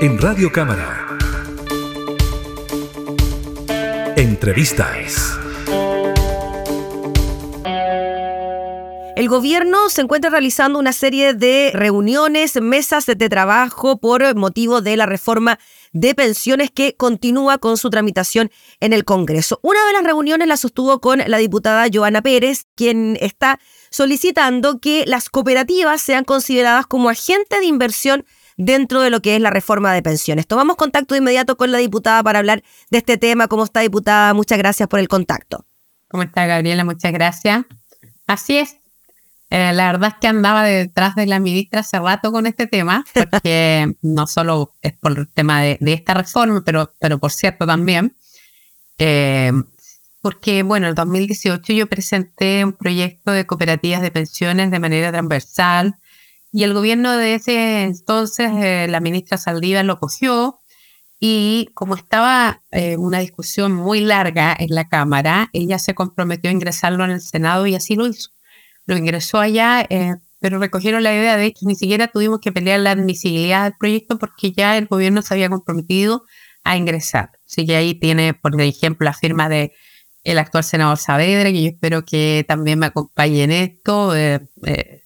en Radio Cámara. Entrevistas. El gobierno se encuentra realizando una serie de reuniones, mesas de trabajo por motivo de la reforma de pensiones que continúa con su tramitación en el Congreso. Una de las reuniones la sostuvo con la diputada Joana Pérez, quien está solicitando que las cooperativas sean consideradas como agentes de inversión dentro de lo que es la reforma de pensiones. Tomamos contacto de inmediato con la diputada para hablar de este tema. ¿Cómo está, diputada? Muchas gracias por el contacto. ¿Cómo está, Gabriela? Muchas gracias. Así es. Eh, la verdad es que andaba detrás de la ministra hace rato con este tema, porque no solo es por el tema de, esta reforma, pero, pero por cierto también, eh, porque bueno, en el 2018 yo presenté un proyecto de cooperativas de pensiones de manera transversal y el gobierno de ese entonces, eh, la ministra Saldívar lo cogió y como estaba una discusión muy larga en la Cámara, ella se comprometió a ingresarlo en el Senado y así lo hizo lo ingresó allá, eh, pero recogieron la idea de que ni siquiera tuvimos que pelear la admisibilidad del proyecto porque ya el gobierno se había comprometido a ingresar. Así que ahí tiene, por ejemplo, la firma de el actual senador Saavedra, que yo espero que también me acompañe en esto. Eh, eh,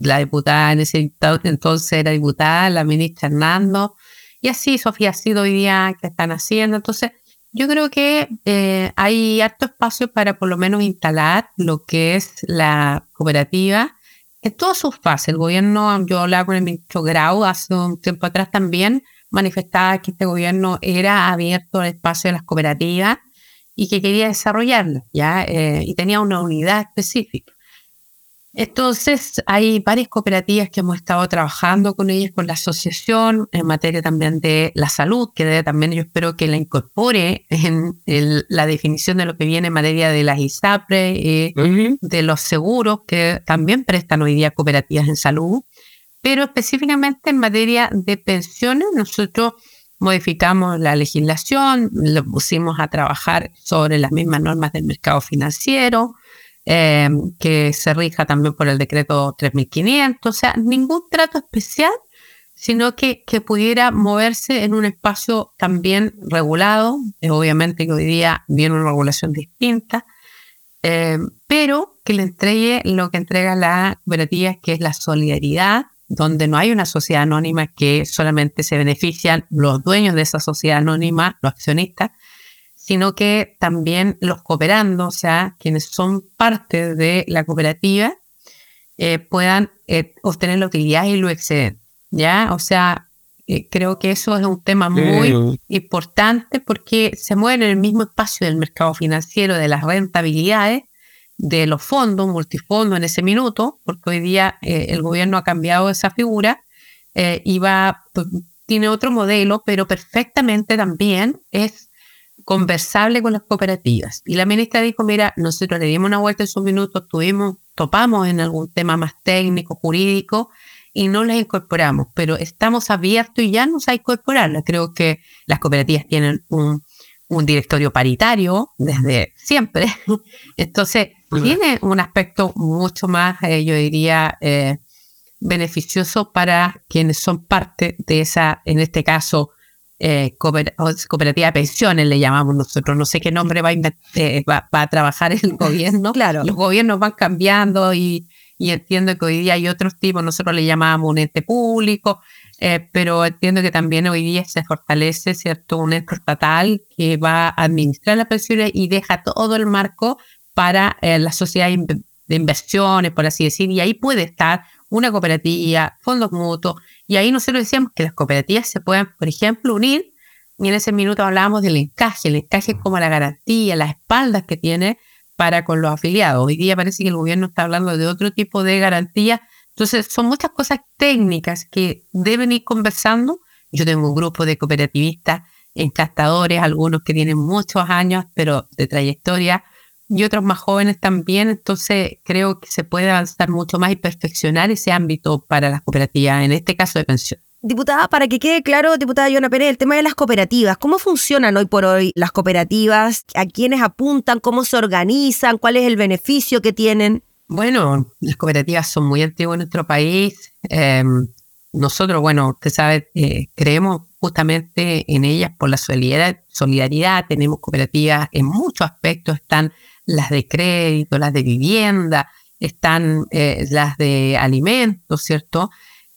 la diputada en ese entonces era diputada, la ministra Hernando, y así Sofía ha sido hoy día que están haciendo. Entonces, yo creo que eh, hay harto espacio para por lo menos instalar lo que es la cooperativa en todas sus fases. El gobierno, yo hablaba con el ministro Grau hace un tiempo atrás también, manifestaba que este gobierno era abierto al espacio de las cooperativas y que quería desarrollarlas, ¿ya? Eh, y tenía una unidad específica. Entonces, hay varias cooperativas que hemos estado trabajando con ellas, con la asociación, en materia también de la salud, que también yo espero que la incorpore en la definición de lo que viene en materia de las ISAPRE, y de los seguros, que también prestan hoy día cooperativas en salud. Pero específicamente en materia de pensiones, nosotros modificamos la legislación, lo pusimos a trabajar sobre las mismas normas del mercado financiero, Em, que se rija también por el decreto 3500, o sea, ningún trato especial, sino que, que pudiera moverse en un espacio también regulado, obviamente que hoy día viene una regulación distinta, em, pero que le entregue lo que entrega la cooperativa, que es la solidaridad, donde no hay una sociedad anónima que solamente se benefician los dueños de esa sociedad anónima, los accionistas, sino que también los cooperandos, o sea, quienes son parte de la cooperativa, eh, puedan eh, obtener la utilidad y lo exceden. ¿ya? O sea, eh, creo que eso es un tema muy importante porque se mueve en el mismo espacio del mercado financiero, de las rentabilidades, de los fondos, multifondos en ese minuto, porque hoy día el gobierno ha cambiado esa figura y va, pues, tiene otro modelo, pero perfectamente también es conversable con las cooperativas. Y la ministra dijo, mira, nosotros le dimos una vuelta en sus minutos, tuvimos, topamos en algún tema más técnico, jurídico, y no las incorporamos, pero estamos abiertos y ya nos a incorporarlas. Creo que las cooperativas tienen un, un directorio paritario desde siempre. Entonces, tiene un aspecto mucho más, eh, yo diría, eh, beneficioso para quienes son parte de esa, en este caso, eh, cooperativa de pensiones, le llamamos nosotros. No sé qué nombre va a, eh, va, a trabajar el gobierno. claro. Los gobiernos van cambiando y, y, entiendo que hoy día hay otros tipos. Nosotros le llamamos un ente público, eh, pero entiendo que también hoy día se fortalece, ¿cierto? Un ente estatal que va a administrar las pensiones y deja todo el marco para la sociedad de inversiones, por así decir, y ahí puede estar una cooperativa, fondos mutuos, y ahí nosotros decíamos que las cooperativas se pueden, por ejemplo, unir, y en ese minuto hablábamos del encaje, el encaje como la garantía, las espaldas que tiene para con los afiliados. Hoy día parece que el gobierno está hablando de otro tipo de garantía. Entonces, son muchas cosas técnicas que deben ir conversando. Yo tengo un grupo de cooperativistas encantadores, algunos que tienen muchos años, pero de trayectoria, y otros más jóvenes también. Entonces creo que se puede avanzar mucho más y perfeccionar ese ámbito para las cooperativas, en este caso de pensión. Diputada, para que quede claro, diputada Yona Pérez, el tema de las cooperativas, ¿cómo funcionan hoy por hoy las cooperativas? ¿A quiénes apuntan? ¿Cómo se organizan? ¿Cuál es el beneficio que tienen? Bueno, las cooperativas son muy antiguas en nuestro país. Em, nosotros, bueno, usted sabe, eh, creemos justamente en ellas por la solidaridad, solidaridad, tenemos cooperativas en muchos aspectos, están las de crédito, las de vivienda, están eh, las de alimentos, ¿cierto?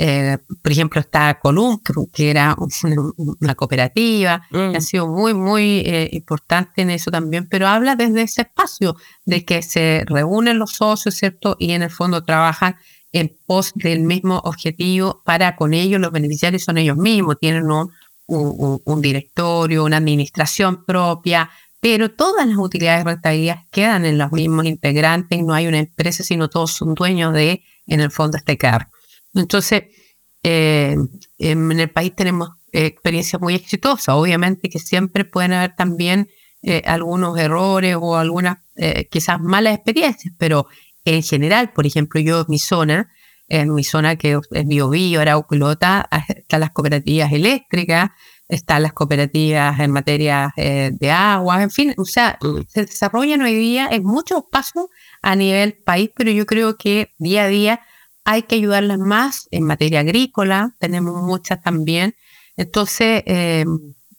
Eh, por ejemplo, está Colum, que era una, cooperativa, que ha mm. sido muy, muy eh, importante en eso también, pero habla desde ese espacio de que se reúnen los socios, ¿cierto? Y en el fondo trabajan en pos del mismo objetivo para con ellos, los beneficiarios son ellos mismos, tienen un, un, directorio, una administración propia, pero todas las utilidades y quedan en los mismos integrantes, no hay una empresa, sino todos son dueños de, en el fondo, este cargo. Entonces, eh, en el país tenemos experiencias muy exitosas, obviamente que siempre pueden haber también eh, algunos errores o algunas eh, quizás malas experiencias, pero en general, por ejemplo, yo en mi zona, en mi zona que es Biobío, Arauco y Lota, están las cooperativas eléctricas, están las cooperativas en materia eh, de agua, en fin, o sea, se desarrollan hoy día en muchos pasos a nivel país, pero yo creo que día a día hay que ayudarlas más en materia agrícola, tenemos muchas también. Entonces, eh,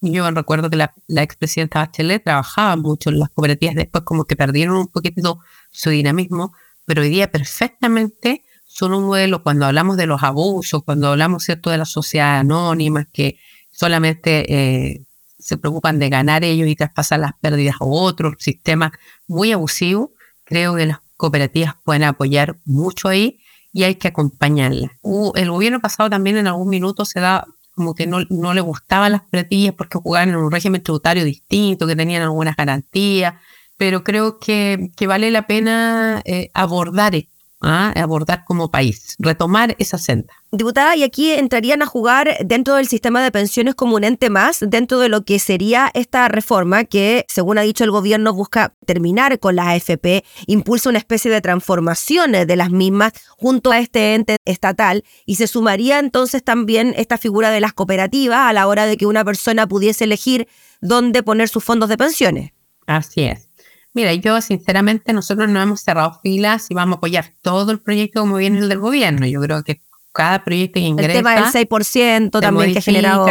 yo recuerdo que la, la expresidenta Bachelet trabajaba mucho en las cooperativas, después como que perdieron un poquito su dinamismo, pero hoy día perfectamente son un modelo cuando hablamos de los abusos, cuando hablamos cierto de las sociedades anónimas que solamente eh, se preocupan de ganar ellos y traspasar las pérdidas a otros, sistemas muy abusivos. Creo que las cooperativas pueden apoyar mucho ahí y hay que acompañarlas. el gobierno pasado también en algún minuto se da como que no, no le gustaban las cooperativas porque jugaban en un régimen tributario distinto, que tenían algunas garantías, pero creo que, que vale la pena eh, abordar esto, ¿ah? abordar como país, retomar esa senda. Diputada, y aquí entrarían a jugar dentro del sistema de pensiones como un ente más, dentro de lo que sería esta reforma que, según ha dicho el gobierno, busca terminar con las AFP, impulsa una especie de transformación de las mismas junto a este ente estatal y se sumaría entonces también esta figura de las cooperativas a la hora de que una persona pudiese elegir dónde poner sus fondos de pensiones. Así es. Mira, yo sinceramente nosotros no hemos cerrado filas y vamos a apoyar todo el proyecto como viene el del gobierno. Yo creo que cada proyecto que ingresa... El tema del 6% también que ha generado...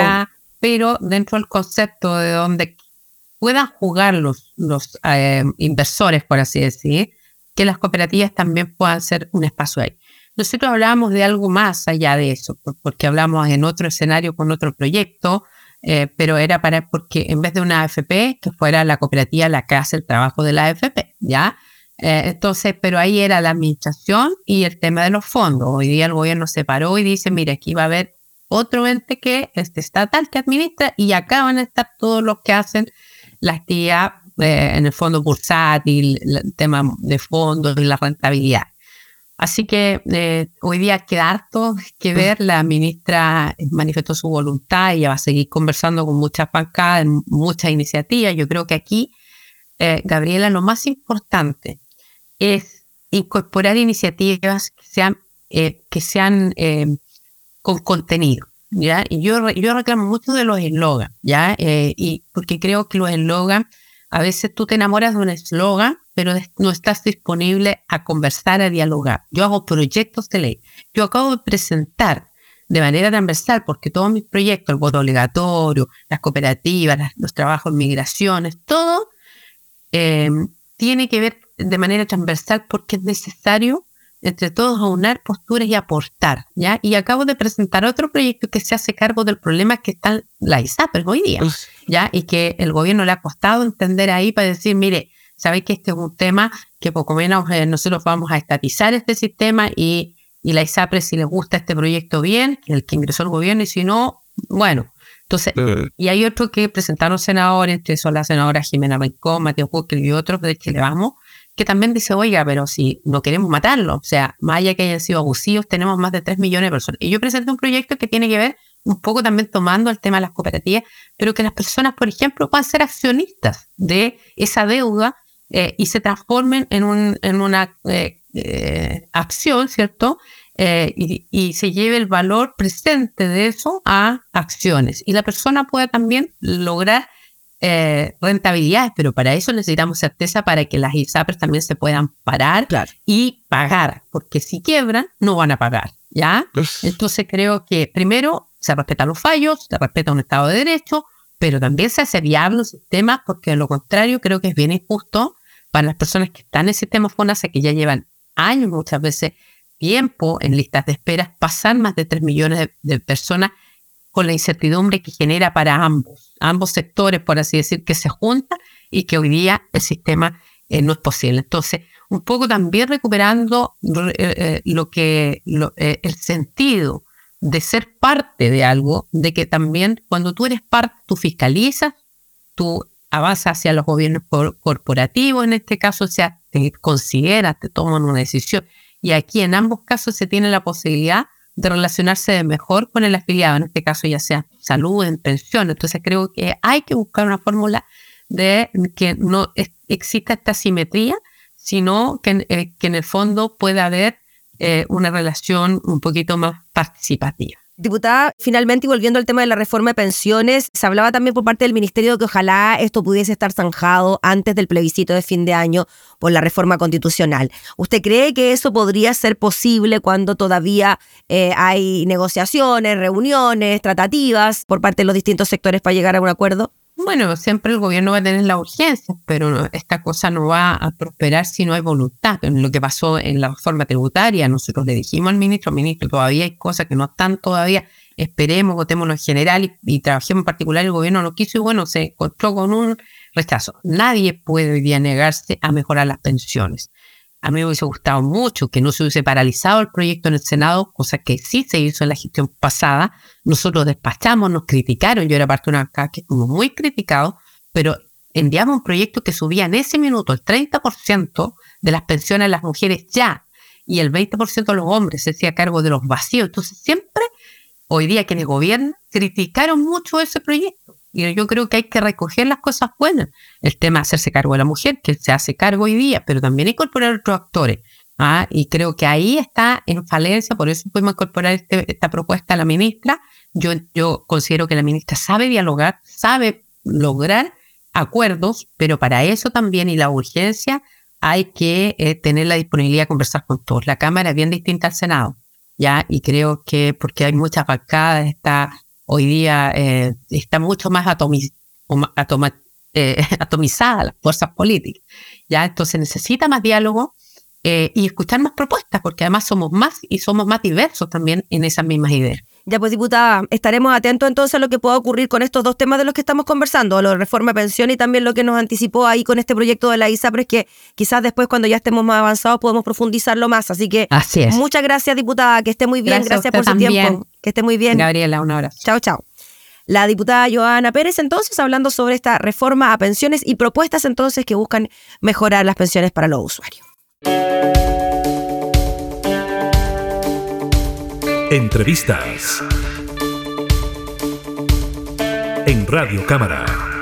Pero dentro del concepto de donde puedan jugar los, los eh, inversores, por así decir, que las cooperativas también puedan ser un espacio ahí. Nosotros hablábamos de algo más allá de eso, porque hablamos en otro escenario con otro proyecto, eh, pero era para, porque en vez de una AFP, que fuera la cooperativa la que hace el trabajo de la AFP, ¿ya? Eh, entonces, pero ahí era la administración y el tema de los fondos. Hoy día el gobierno se paró y dice, mire, aquí va a haber otro ente que es estatal que administra y acá van a estar todos los que hacen la actividad eh, en el fondo bursátil, el tema de fondos y la rentabilidad. Así que eh, hoy día queda harto que ver. La ministra manifestó su voluntad y va a seguir conversando con muchas bancadas, muchas iniciativas. Yo creo que aquí, eh, Gabriela, lo más importante es incorporar iniciativas que sean, eh, que sean con contenido. ¿ya? Y yo, yo reclamo mucho de los eslogans, ¿ya? y porque creo que los eslogans, a veces tú te enamoras de un eslogan pero no estás disponible a conversar, a dialogar. Yo hago proyectos de ley. Yo acabo de presentar de manera transversal, porque todos mis proyectos, el voto obligatorio, las cooperativas, los trabajos en migraciones, todo eh, tiene que ver de manera transversal porque es necesario entre todos aunar posturas y aportar, ¿ya? Y acabo de presentar otro proyecto que se hace cargo del problema que está la ISAPRES hoy día, ¿ya? Y que el gobierno le ha costado entender ahí para decir, mire, Sabéis que este es un tema que poco menos eh, nosotros vamos a estatizar este sistema y, y la ISAPRE si les gusta este proyecto bien, el que ingresó el gobierno, y si no, bueno. Entonces, y hay otro que presentaron senadores, entre eso la senadora Jimena Rincón, Mateo Hucker y otros de le Vamos, que también dice, oiga, pero si no queremos matarlo, o sea, más allá que hayan sido abusivos, tenemos más de 3 millones de personas. Y yo presenté un proyecto que tiene que ver un poco también tomando el tema de las cooperativas, pero que las personas, por ejemplo, puedan ser accionistas de esa deuda eh, y se transformen en, un, en una eh, eh, acción, ¿cierto? Y, y, se lleve el valor presente de eso a acciones. Y la persona pueda también lograr eh, rentabilidades, pero para eso necesitamos certeza para que las ISAPRES también se puedan parar y pagar, porque si quiebran, no van a pagar, ¿ya? Entonces creo que primero se respetan los fallos, se respeta un Estado de Derecho, pero también se hace viable un sistema, porque de lo contrario creo que es bien injusto para las personas que están en el sistema FONASA, que ya llevan años, muchas veces tiempo en listas de espera, pasar más de 3 millones de personas con la incertidumbre que genera para ambos, ambos sectores, por así decir, que se juntan y que hoy día el sistema eh, no es posible. Entonces, un poco también recuperando eh, eh, lo que el sentido de ser parte de algo, de que también cuando tú eres parte, tú fiscalizas, tú avanzas hacia los gobiernos corporativos, en este caso, o sea, te consideras, te toman una decisión. Y aquí en ambos casos se tiene la posibilidad de relacionarse mejor con el afiliado, en este caso ya sea salud, en pensión. Entonces creo que hay que buscar una fórmula de que no exista esta simetría, sino que, eh, que en el fondo pueda haber eh, una relación un poquito más participativa. Diputada, finalmente y volviendo al tema de la reforma de pensiones, se hablaba también por parte del Ministerio que ojalá esto pudiese estar zanjado antes del plebiscito de fin de año por la reforma constitucional. ¿Usted cree que eso podría ser posible cuando todavía eh, hay negociaciones, reuniones, tratativas por parte de los distintos sectores para llegar a un acuerdo? Bueno, siempre el gobierno va a tener la urgencia, pero esta cosa no va a prosperar si no hay voluntad. Lo que pasó en la reforma tributaria, nosotros le dijimos al ministro, ministro, todavía hay cosas que no están todavía, esperemos, votémoslo en general y, trabajemos en particular, el gobierno no quiso y bueno, se encontró con un rechazo. Nadie puede hoy día negarse a mejorar las pensiones. A mí me hubiese gustado mucho que no se hubiese paralizado el proyecto en el Senado, cosa que sí se hizo en la gestión pasada. Nosotros despachamos, nos criticaron, yo era parte de una acá que estuvo muy criticado, pero enviamos un proyecto que subía en ese minuto el 30% de las pensiones a las mujeres ya y el 20% de los hombres se hacía cargo de los vacíos. Entonces siempre, hoy día quienes gobiernan, criticaron mucho ese proyecto. Y yo creo que hay que recoger las cosas buenas. El tema de hacerse cargo de la mujer, que se hace cargo hoy día, pero también incorporar otros actores. ¿ah? Y creo que ahí está en falencia, por eso podemos incorporar este, esta propuesta a la ministra. Yo, yo considero que la ministra sabe dialogar, sabe lograr acuerdos, pero para eso también y la urgencia hay que eh, tener la disponibilidad de conversar con todos. La Cámara es bien distinta al Senado, ¿ya? Y creo que porque hay muchas bancadas, está hoy día eh, está mucho más eh, atomizada las fuerzas políticas. ¿ya? Entonces necesita más diálogo eh, y escuchar más propuestas, porque además somos más y somos más diversos también en esas mismas ideas. Ya pues, diputada, estaremos atentos entonces a lo que pueda ocurrir con estos dos temas de los que estamos conversando, lo de reforma de pensión y también lo que nos anticipó ahí con este proyecto de la ISAPRES, que quizás después cuando ya estemos más avanzados podemos profundizarlo más. Así que Así es. muchas gracias, diputada, que esté muy bien, gracias, por su tiempo. Que esté muy bien. Gabriela, un abrazo. Chao, chao. La diputada Joana Pérez entonces hablando sobre esta reforma a pensiones y propuestas entonces que buscan mejorar las pensiones para los usuarios. Entrevistas en Radio Cámara.